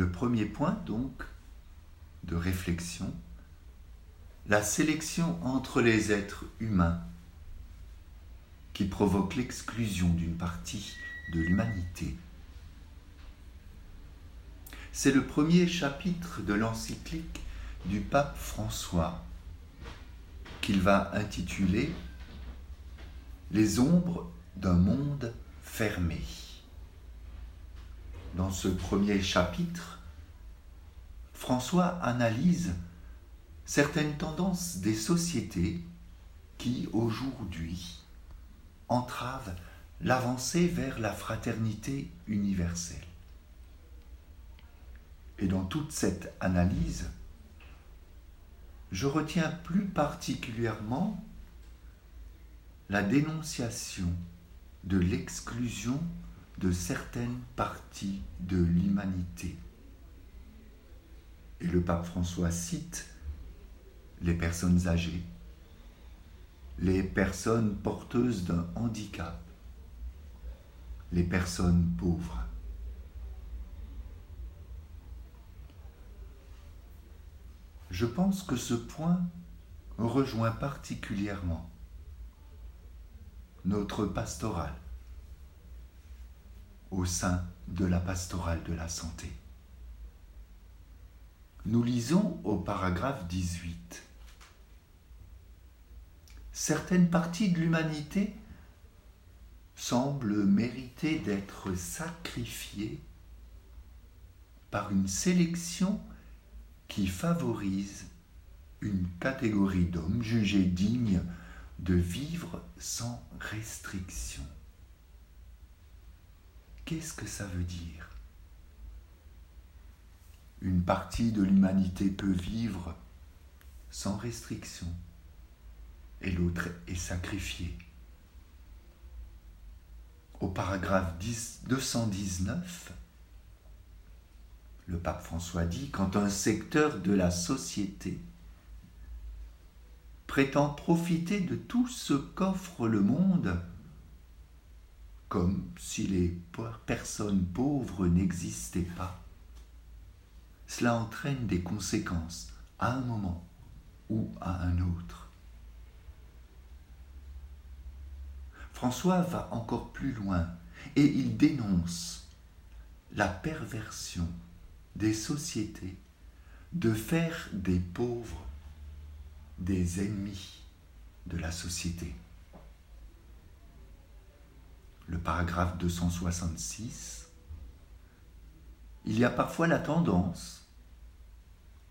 Le premier point, donc, de réflexion, la sélection entre les êtres humains qui provoque l'exclusion d'une partie de l'humanité. C'est le premier chapitre de l'encyclique du pape François qu'il va intituler Les ombres d'un monde fermé. Dans ce premier chapitre, François analyse certaines tendances des sociétés qui, aujourd'hui, entravent l'avancée vers la fraternité universelle. Et dans toute cette analyse, je retiens plus particulièrement la dénonciation de l'exclusion de certaines parties de l'humanité. Et le pape François cite les personnes âgées, les personnes porteuses d'un handicap, les personnes pauvres. Je pense que ce point rejoint particulièrement notre pastorale au sein de la pastorale de la santé. Nous lisons au paragraphe 18. Certaines parties de l'humanité semblent mériter d'être sacrifiées par une sélection qui favorise une catégorie d'hommes jugés dignes de vivre sans restriction. Qu'est-ce que ça veut dire? Une partie de l'humanité peut vivre sans restriction et l'autre est sacrifiée. Au paragraphe 219, le pape François dit, quand un secteur de la société prétend profiter de tout ce qu'offre le monde, comme si les personnes pauvres n'existaient pas, cela entraîne des conséquences à un moment ou à un autre. François va encore plus loin et il dénonce la perversion des sociétés de faire des pauvres des ennemis de la société. Le paragraphe 266, il y a parfois la tendance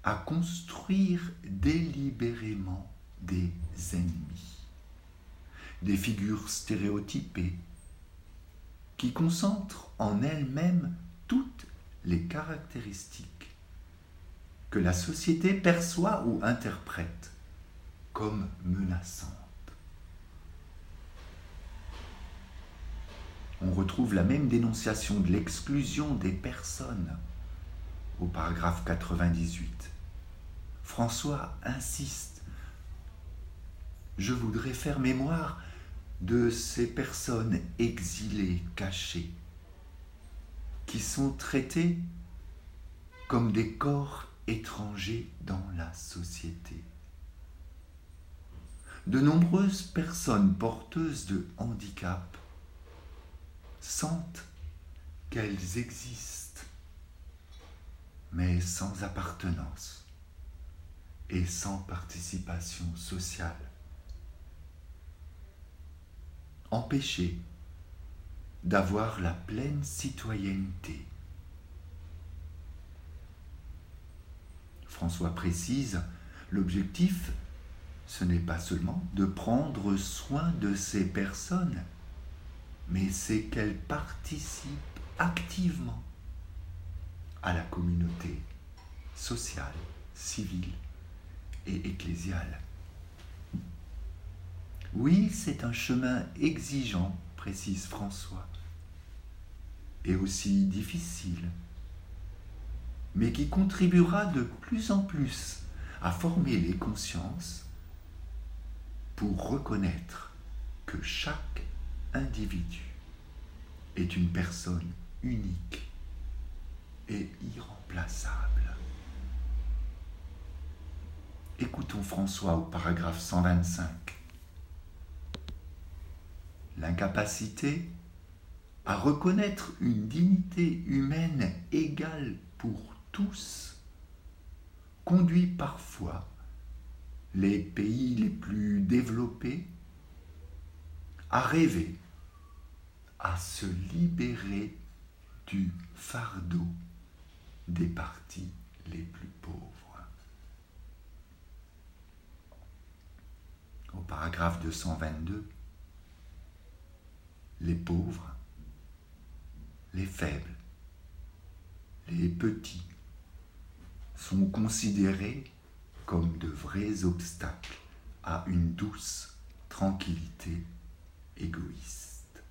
à construire délibérément des ennemis, des figures stéréotypées qui concentrent en elles-mêmes toutes les caractéristiques que la société perçoit ou interprète comme menaçantes. On retrouve la même dénonciation de l'exclusion des personnes au paragraphe 98. François insiste. Je voudrais faire mémoire de ces personnes exilées, cachées, qui sont traités comme des corps étrangers dans la société. De nombreuses personnes porteuses de handicap sentent qu'elles existent, mais sans appartenance et sans participation sociale. Empêchées d'avoir la pleine citoyenneté. François précise, l'objectif, ce n'est pas seulement de prendre soin de ces personnes, mais c'est qu'elles participent activement à la communauté sociale, civile et ecclésiale. Oui, c'est un chemin exigeant précise François, et aussi difficile, mais qui contribuera de plus en plus à former les consciences pour reconnaître que chaque individu est une personne unique et irremplaçable. Écoutons François au paragraphe 125. L'incapacité à reconnaître une dignité humaine égale pour tous conduit parfois les pays les plus développés à rêver, à se libérer du fardeau des parties les plus pauvres. Au paragraphe 222, les pauvres, les faibles, les petits sont considérés comme de vrais obstacles à une douce tranquillité égoïste.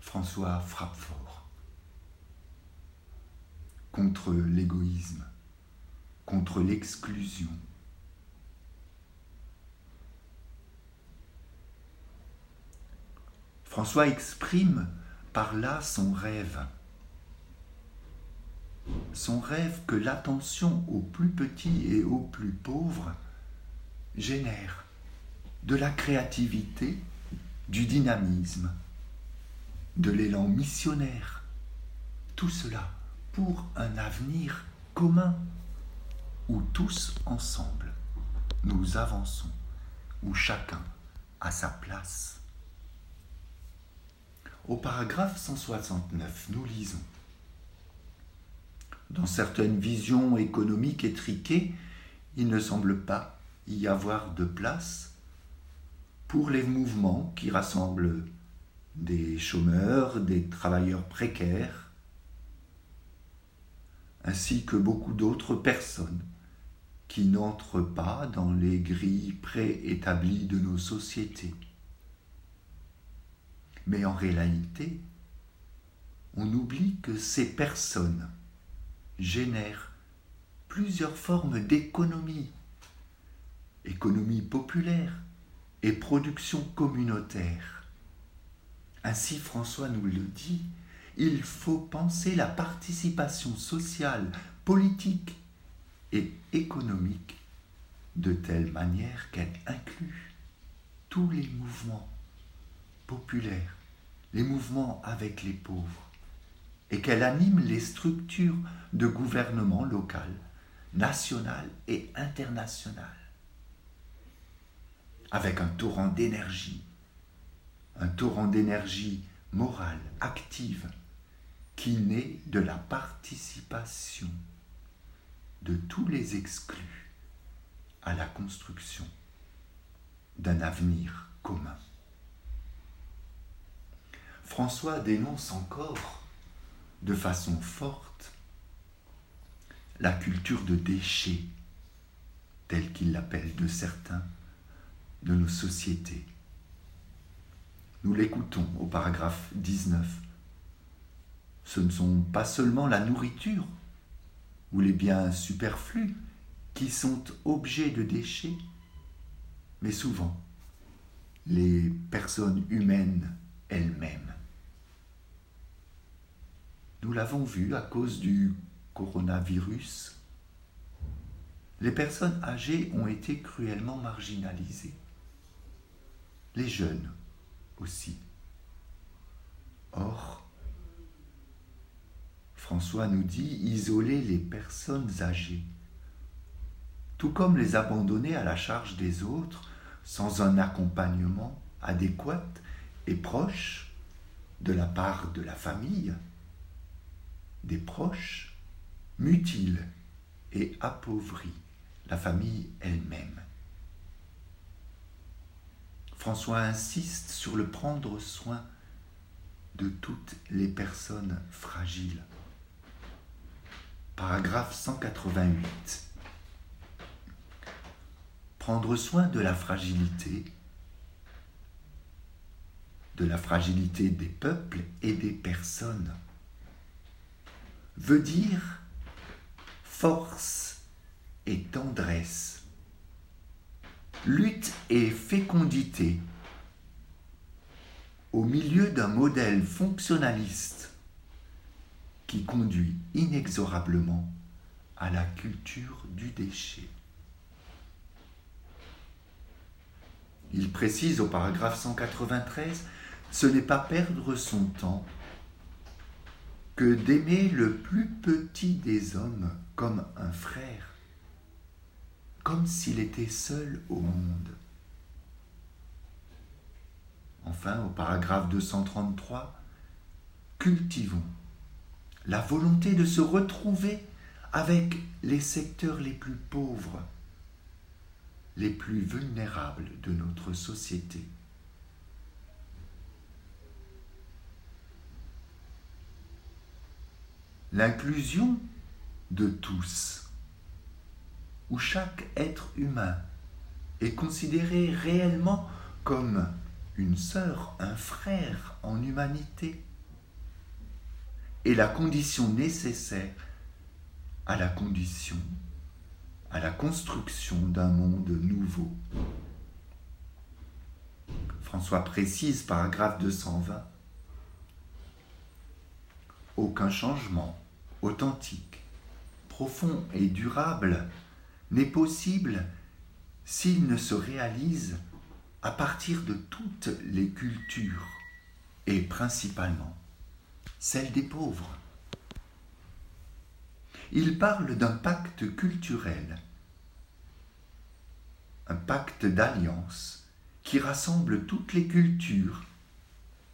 François frappe fort contre l'égoïsme, contre l'exclusion. François exprime par là son rêve son rêve que l'attention aux plus petits et aux plus pauvres génère de la créativité, du dynamisme, de l'élan missionnaire. Tout cela pour un avenir commun où tous ensemble nous avançons, où chacun a sa place. Au paragraphe 169, nous lisons dans certaines visions économiques étriquées, il ne semble pas y avoir de place pour les mouvements qui rassemblent des chômeurs, des travailleurs précaires, ainsi que beaucoup d'autres personnes qui n'entrent pas dans les grilles préétablies de nos sociétés. Mais en réalité, on oublie que ces personnes génère plusieurs formes d'économie, économie populaire et production communautaire. Ainsi François nous le dit, il faut penser la participation sociale, politique et économique de telle manière qu'elle inclut tous les mouvements populaires, les mouvements avec les pauvres, et qu'elle anime les structures de gouvernement local, national et international, avec un torrent d'énergie, un torrent d'énergie morale, active, qui naît de la participation de tous les exclus à la construction d'un avenir commun. François dénonce encore de façon forte la culture de déchets, telle qu'il l'appelle de certains de nos sociétés. Nous l'écoutons au paragraphe 19. Ce ne sont pas seulement la nourriture ou les biens superflus qui sont objets de déchets, mais souvent les personnes humaines elles-mêmes. Nous l'avons vu à cause du coronavirus. Les personnes âgées ont été cruellement marginalisées. Les jeunes aussi. Or, François nous dit isoler les personnes âgées, tout comme les abandonner à la charge des autres sans un accompagnement adéquat et proche de la part de la famille, des proches mutile et appauvrit la famille elle-même. François insiste sur le prendre soin de toutes les personnes fragiles. Paragraphe 188. Prendre soin de la fragilité, de la fragilité des peuples et des personnes veut dire force et tendresse, lutte et fécondité au milieu d'un modèle fonctionnaliste qui conduit inexorablement à la culture du déchet. Il précise au paragraphe 193, ce n'est pas perdre son temps que d'aimer le plus petit des hommes comme un frère, comme s'il était seul au monde. Enfin, au paragraphe 233, cultivons la volonté de se retrouver avec les secteurs les plus pauvres, les plus vulnérables de notre société. L'inclusion de tous, où chaque être humain est considéré réellement comme une sœur, un frère en humanité, est la condition nécessaire à la condition, à la construction d'un monde nouveau. François précise, paragraphe 220, aucun changement authentique, profond et durable n'est possible s'il ne se réalise à partir de toutes les cultures et principalement celle des pauvres. Il parle d'un pacte culturel, un pacte d'alliance qui rassemble toutes les cultures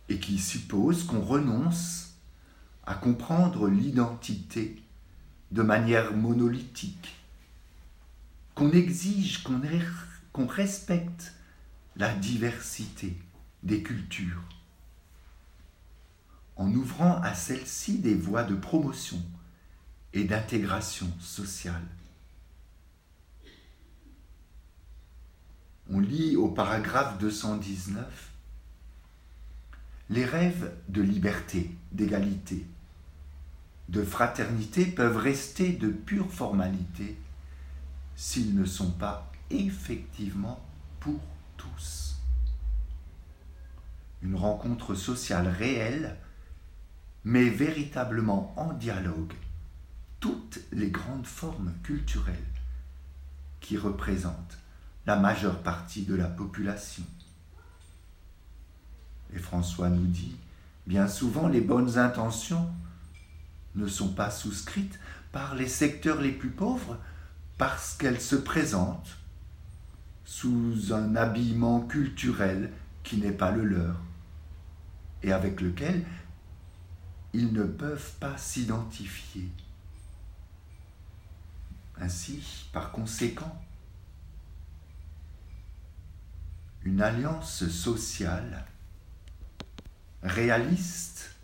et qui suppose qu'on renonce à comprendre l'identité de manière monolithique, qu'on exige, qu'on respecte la diversité des cultures en ouvrant à celle-ci des voies de promotion et d'intégration sociale. On lit au paragraphe 219 Les rêves de liberté, d'égalité, de fraternité peuvent rester de pure formalité s'ils ne sont pas effectivement pour tous. Une rencontre sociale réelle mais véritablement en dialogue toutes les grandes formes culturelles qui représentent la majeure partie de la population. Et François nous dit, bien souvent les bonnes intentions ne sont pas souscrites par les secteurs les plus pauvres parce qu'elles se présentent sous un habillement culturel qui n'est pas le leur et avec lequel ils ne peuvent pas s'identifier. Ainsi, par conséquent, une alliance sociale réaliste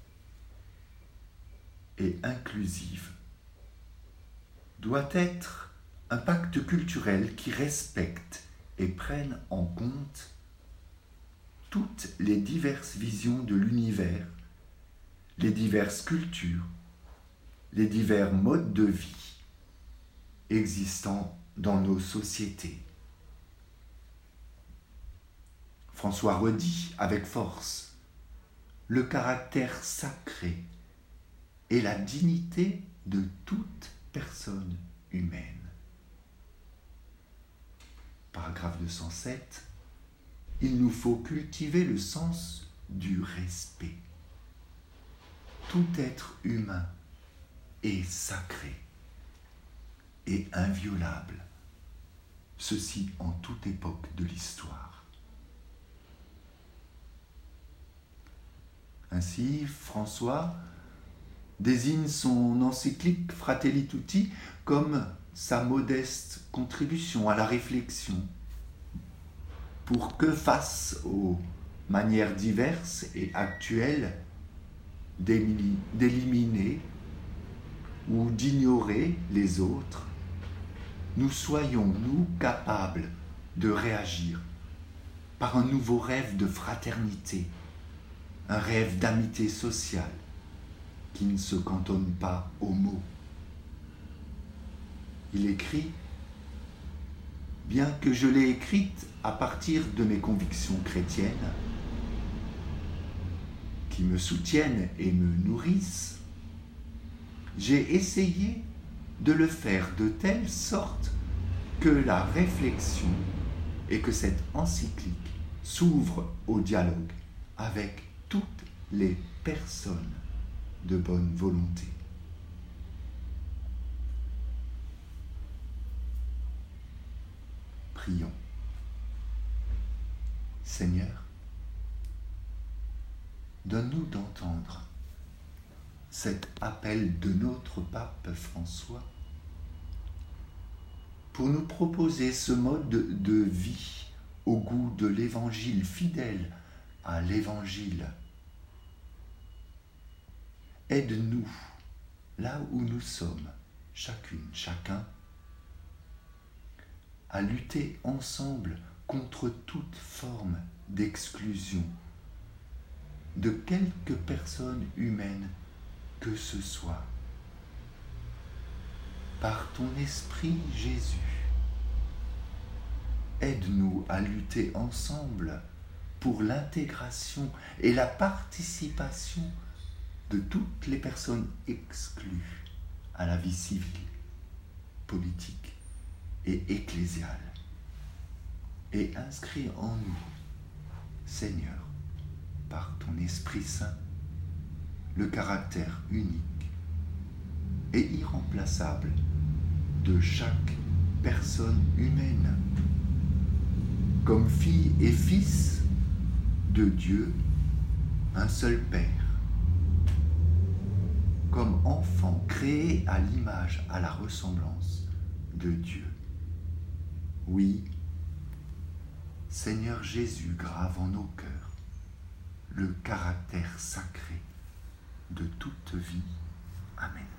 et inclusive doit être un pacte culturel qui respecte et prenne en compte toutes les diverses visions de l'univers les diverses cultures, les divers modes de vie existant dans nos sociétés. François redit avec force le caractère sacré et la dignité de toute personne humaine. Paragraphe 207. Il nous faut cultiver le sens du respect tout être humain est sacré et inviolable, ceci en toute époque de l'histoire. Ainsi, François désigne son encyclique Fratelli Tutti comme sa modeste contribution à la réflexion pour que face aux manières diverses et actuelles d'éliminer ou d'ignorer les autres, nous soyons, nous, capables de réagir par un nouveau rêve de fraternité, un rêve d'amitié sociale qui ne se cantonne pas aux mots. Il écrit, bien que je l'ai écrite à partir de mes convictions chrétiennes, me soutiennent et me nourrissent, j'ai essayé de le faire de telle sorte que la réflexion et que cette encyclique s'ouvre au dialogue avec toutes les personnes de bonne volonté. Prions. Seigneur, donne-nous d'entendre cet appel de notre pape François pour nous proposer ce mode de vie au goût de l'évangile fidèle à l'évangile. Aide-nous là où nous sommes, chacune, chacun, à lutter ensemble contre toute forme d'exclusion de quelque personne humaine que ce soit. Par ton esprit Jésus, aide-nous à lutter ensemble pour l'intégration et la participation de toutes les personnes exclues à la vie civile, politique et ecclésiale. Et inscris en nous, Seigneur, par ton Esprit Saint, le caractère unique et irremplaçable de chaque personne humaine, comme fille et fils de Dieu, un seul Père, comme enfant créé à l'image, à la ressemblance de Dieu. Oui, Seigneur Jésus grave en nos cœurs le caractère sacré de toute vie. Amen.